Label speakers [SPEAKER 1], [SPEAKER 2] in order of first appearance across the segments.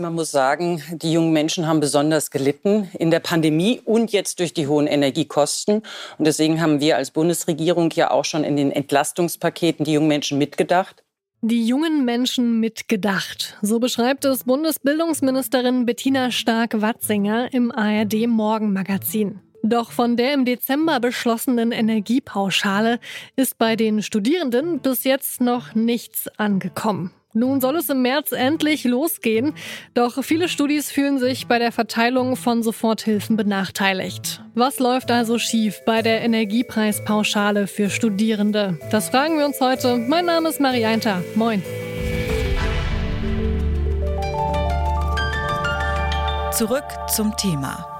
[SPEAKER 1] Man muss sagen, die jungen Menschen haben besonders gelitten in der Pandemie und jetzt durch die hohen Energiekosten. Und deswegen haben wir als Bundesregierung ja auch schon in den Entlastungspaketen die jungen Menschen mitgedacht.
[SPEAKER 2] Die jungen Menschen mitgedacht. So beschreibt es Bundesbildungsministerin Bettina Stark-Watzinger im ARD Morgenmagazin. Doch von der im Dezember beschlossenen Energiepauschale ist bei den Studierenden bis jetzt noch nichts angekommen. Nun soll es im März endlich losgehen, doch viele Studis fühlen sich bei der Verteilung von Soforthilfen benachteiligt. Was läuft also schief bei der Energiepreispauschale für Studierende? Das fragen wir uns heute. Mein Name ist Marianta. Moin.
[SPEAKER 3] Zurück zum Thema.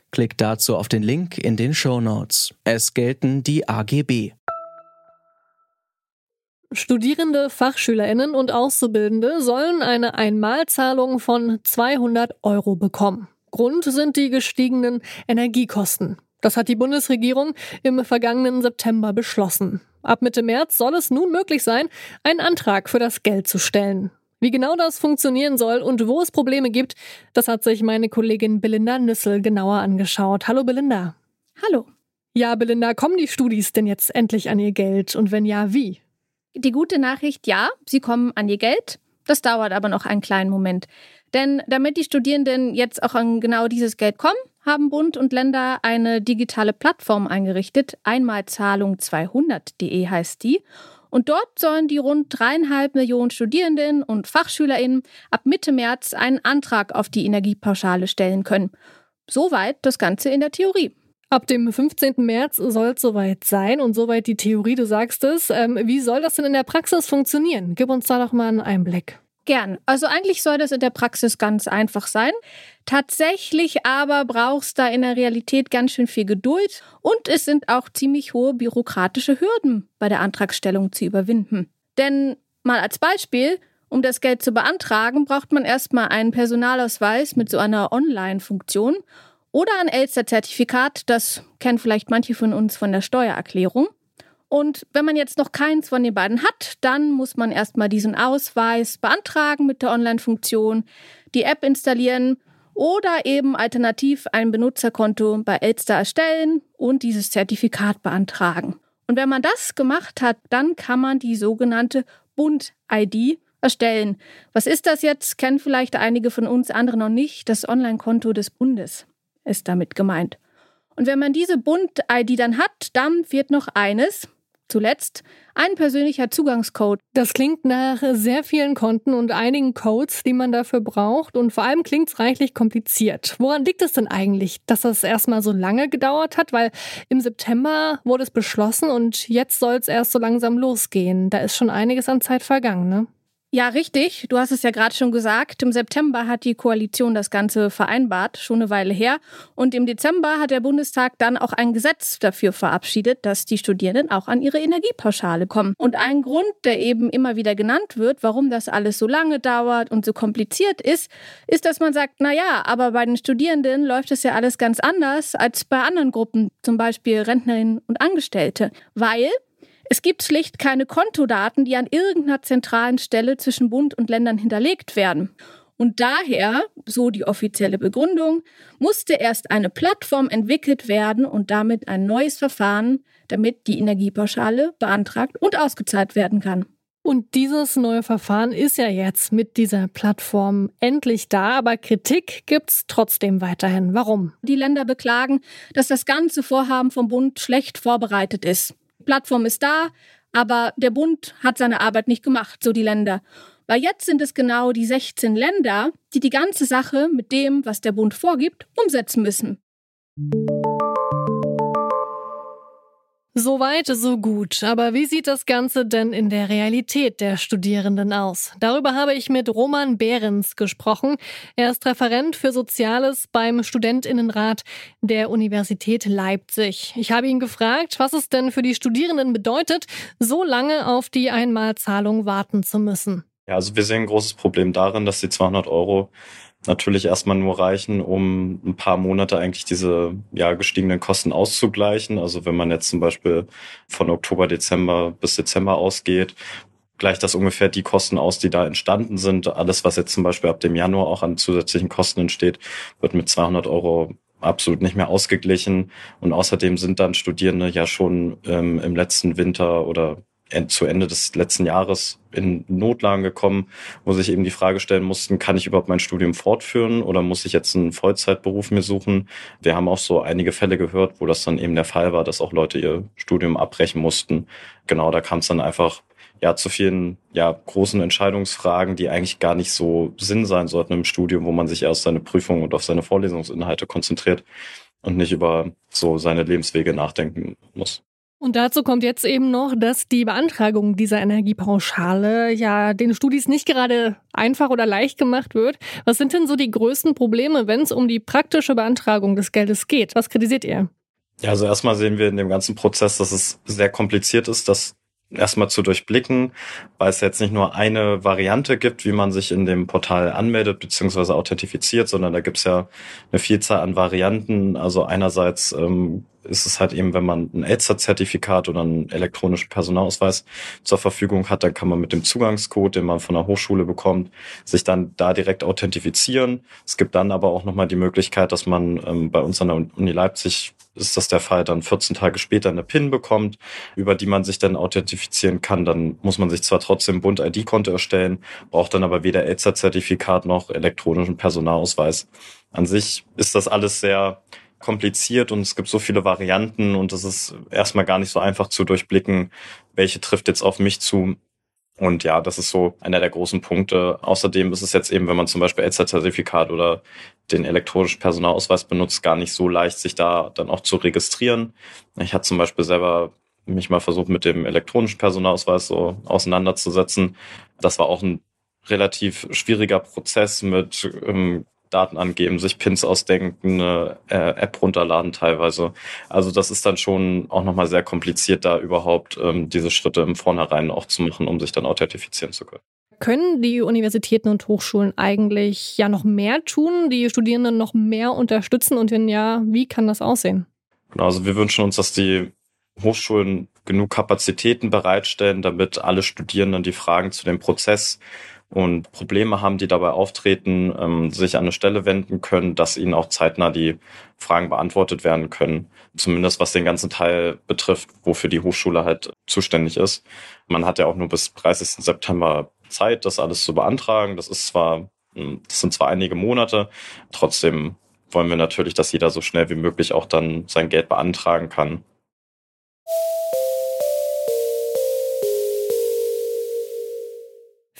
[SPEAKER 4] Klickt dazu auf den Link in den Show Notes. Es gelten die AGB.
[SPEAKER 2] Studierende, Fachschülerinnen und Auszubildende sollen eine Einmalzahlung von 200 Euro bekommen. Grund sind die gestiegenen Energiekosten. Das hat die Bundesregierung im vergangenen September beschlossen. Ab Mitte März soll es nun möglich sein, einen Antrag für das Geld zu stellen. Wie genau das funktionieren soll und wo es Probleme gibt, das hat sich meine Kollegin Belinda Nüssel genauer angeschaut. Hallo Belinda.
[SPEAKER 5] Hallo.
[SPEAKER 2] Ja, Belinda, kommen die Studis denn jetzt endlich an ihr Geld und wenn ja, wie?
[SPEAKER 5] Die gute Nachricht, ja, sie kommen an ihr Geld. Das dauert aber noch einen kleinen Moment. Denn damit die Studierenden jetzt auch an genau dieses Geld kommen, haben Bund und Länder eine digitale Plattform eingerichtet. Einmalzahlung200.de heißt die. Und dort sollen die rund dreieinhalb Millionen Studierenden und FachschülerInnen ab Mitte März einen Antrag auf die Energiepauschale stellen können. Soweit das Ganze in der Theorie.
[SPEAKER 2] Ab dem 15. März soll es soweit sein und soweit die Theorie, du sagst es. Ähm, wie soll das denn in der Praxis funktionieren? Gib uns da doch mal einen Einblick.
[SPEAKER 5] Gern. Also eigentlich soll das in der Praxis ganz einfach sein. Tatsächlich aber brauchst da in der Realität ganz schön viel Geduld und es sind auch ziemlich hohe bürokratische Hürden bei der Antragstellung zu überwinden. Denn mal als Beispiel, um das Geld zu beantragen, braucht man erstmal einen Personalausweis mit so einer Online-Funktion oder ein Elster-Zertifikat, das kennen vielleicht manche von uns von der Steuererklärung. Und wenn man jetzt noch keins von den beiden hat, dann muss man erstmal diesen Ausweis beantragen mit der Online-Funktion, die App installieren oder eben alternativ ein Benutzerkonto bei Elster erstellen und dieses Zertifikat beantragen. Und wenn man das gemacht hat, dann kann man die sogenannte Bund-ID erstellen. Was ist das jetzt? Kennen vielleicht einige von uns, andere noch nicht. Das Online-Konto des Bundes ist damit gemeint. Und wenn man diese Bund-ID dann hat, dann wird noch eines, Zuletzt ein persönlicher Zugangscode.
[SPEAKER 2] Das klingt nach sehr vielen Konten und einigen Codes, die man dafür braucht. Und vor allem klingt es reichlich kompliziert. Woran liegt es denn eigentlich, dass das erstmal so lange gedauert hat? Weil im September wurde es beschlossen und jetzt soll es erst so langsam losgehen. Da ist schon einiges an Zeit vergangen, ne?
[SPEAKER 5] Ja, richtig. Du hast es ja gerade schon gesagt. Im September hat die Koalition das Ganze vereinbart, schon eine Weile her. Und im Dezember hat der Bundestag dann auch ein Gesetz dafür verabschiedet, dass die Studierenden auch an ihre Energiepauschale kommen. Und ein Grund, der eben immer wieder genannt wird, warum das alles so lange dauert und so kompliziert ist, ist, dass man sagt, na ja, aber bei den Studierenden läuft es ja alles ganz anders als bei anderen Gruppen, zum Beispiel Rentnerinnen und Angestellte. Weil es gibt schlicht keine Kontodaten, die an irgendeiner zentralen Stelle zwischen Bund und Ländern hinterlegt werden. Und daher, so die offizielle Begründung, musste erst eine Plattform entwickelt werden und damit ein neues Verfahren, damit die Energiepauschale beantragt und ausgezahlt werden kann.
[SPEAKER 2] Und dieses neue Verfahren ist ja jetzt mit dieser Plattform endlich da, aber Kritik gibt's trotzdem weiterhin. Warum?
[SPEAKER 5] Die Länder beklagen, dass das ganze Vorhaben vom Bund schlecht vorbereitet ist. Plattform ist da, aber der Bund hat seine Arbeit nicht gemacht, so die Länder. Weil jetzt sind es genau die 16 Länder, die die ganze Sache mit dem, was der Bund vorgibt, umsetzen müssen.
[SPEAKER 2] So weit, so gut. Aber wie sieht das Ganze denn in der Realität der Studierenden aus? Darüber habe ich mit Roman Behrens gesprochen. Er ist Referent für Soziales beim Studentinnenrat der Universität Leipzig. Ich habe ihn gefragt, was es denn für die Studierenden bedeutet, so lange auf die Einmalzahlung warten zu müssen.
[SPEAKER 6] Ja, also wir sehen ein großes Problem darin, dass die 200 Euro natürlich erstmal nur reichen, um ein paar Monate eigentlich diese ja, gestiegenen Kosten auszugleichen. Also wenn man jetzt zum Beispiel von Oktober, Dezember bis Dezember ausgeht, gleicht das ungefähr die Kosten aus, die da entstanden sind. Alles, was jetzt zum Beispiel ab dem Januar auch an zusätzlichen Kosten entsteht, wird mit 200 Euro absolut nicht mehr ausgeglichen. Und außerdem sind dann Studierende ja schon ähm, im letzten Winter oder zu Ende des letzten Jahres in Notlagen gekommen, wo sich eben die Frage stellen mussten, kann ich überhaupt mein Studium fortführen oder muss ich jetzt einen Vollzeitberuf mir suchen? Wir haben auch so einige Fälle gehört, wo das dann eben der Fall war, dass auch Leute ihr Studium abbrechen mussten. Genau, da kam es dann einfach ja zu vielen ja großen Entscheidungsfragen, die eigentlich gar nicht so Sinn sein sollten im Studium, wo man sich erst seine Prüfung und auf seine Vorlesungsinhalte konzentriert und nicht über so seine Lebenswege nachdenken muss.
[SPEAKER 2] Und dazu kommt jetzt eben noch, dass die Beantragung dieser Energiepauschale ja den Studis nicht gerade einfach oder leicht gemacht wird. Was sind denn so die größten Probleme, wenn es um die praktische Beantragung des Geldes geht? Was kritisiert ihr?
[SPEAKER 6] Ja, also erstmal sehen wir in dem ganzen Prozess, dass es sehr kompliziert ist, dass erstmal zu durchblicken, weil es jetzt nicht nur eine Variante gibt, wie man sich in dem Portal anmeldet bzw. authentifiziert, sondern da gibt es ja eine Vielzahl an Varianten. Also einerseits ähm, ist es halt eben, wenn man ein ELSA-Zertifikat oder einen elektronischen Personalausweis zur Verfügung hat, dann kann man mit dem Zugangscode, den man von der Hochschule bekommt, sich dann da direkt authentifizieren. Es gibt dann aber auch nochmal die Möglichkeit, dass man ähm, bei uns an der Uni Leipzig ist das der Fall, dann 14 Tage später eine PIN bekommt, über die man sich dann authentifizieren kann. Dann muss man sich zwar trotzdem Bund ID-Konto erstellen, braucht dann aber weder ELSA-Zertifikat noch elektronischen Personalausweis. An sich ist das alles sehr kompliziert und es gibt so viele Varianten und es ist erstmal gar nicht so einfach zu durchblicken, welche trifft jetzt auf mich zu. Und ja, das ist so einer der großen Punkte. Außerdem ist es jetzt eben, wenn man zum Beispiel ELSA-Zertifikat oder den elektronischen Personalausweis benutzt, gar nicht so leicht, sich da dann auch zu registrieren. Ich hatte zum Beispiel selber mich mal versucht, mit dem elektronischen Personalausweis so auseinanderzusetzen. Das war auch ein relativ schwieriger Prozess mit ähm, Daten angeben, sich Pins ausdenken, eine äh, App runterladen teilweise. Also das ist dann schon auch nochmal sehr kompliziert, da überhaupt ähm, diese Schritte im Vornherein auch zu machen, um sich dann authentifizieren zu können.
[SPEAKER 2] Können die Universitäten und Hochschulen eigentlich ja noch mehr tun, die Studierenden noch mehr unterstützen und wenn ja, wie kann das aussehen?
[SPEAKER 6] Genau, also wir wünschen uns, dass die Hochschulen genug Kapazitäten bereitstellen, damit alle Studierenden die Fragen zu dem Prozess und Probleme haben, die dabei auftreten, ähm, sich an eine Stelle wenden können, dass ihnen auch zeitnah die Fragen beantwortet werden können. Zumindest was den ganzen Teil betrifft, wofür die Hochschule halt zuständig ist. Man hat ja auch nur bis 30. September Zeit, das alles zu beantragen. Das ist zwar, hm, das sind zwar einige Monate, trotzdem wollen wir natürlich, dass jeder so schnell wie möglich auch dann sein Geld beantragen kann.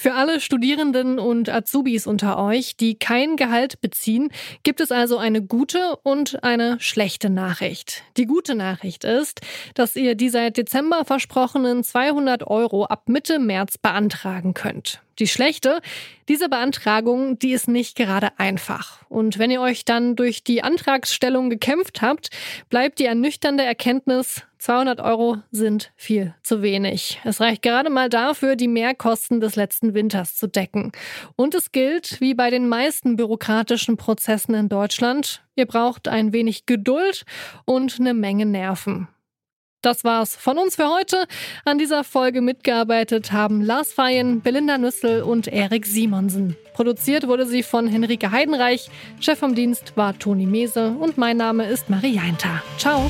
[SPEAKER 2] Für alle Studierenden und Azubis unter euch, die kein Gehalt beziehen, gibt es also eine gute und eine schlechte Nachricht. Die gute Nachricht ist, dass ihr die seit Dezember versprochenen 200 Euro ab Mitte März beantragen könnt. Die schlechte, diese Beantragung, die ist nicht gerade einfach. Und wenn ihr euch dann durch die Antragsstellung gekämpft habt, bleibt die ernüchternde Erkenntnis, 200 Euro sind viel zu wenig. Es reicht gerade mal dafür, die Mehrkosten des letzten Winters zu decken. Und es gilt, wie bei den meisten bürokratischen Prozessen in Deutschland, ihr braucht ein wenig Geduld und eine Menge Nerven. Das war's von uns für heute. An dieser Folge mitgearbeitet haben Lars Feyen, Belinda Nüssel und Erik Simonsen. Produziert wurde sie von Henrike Heidenreich. Chef vom Dienst war Toni Mese und mein Name ist Marie Jainter. Ciao.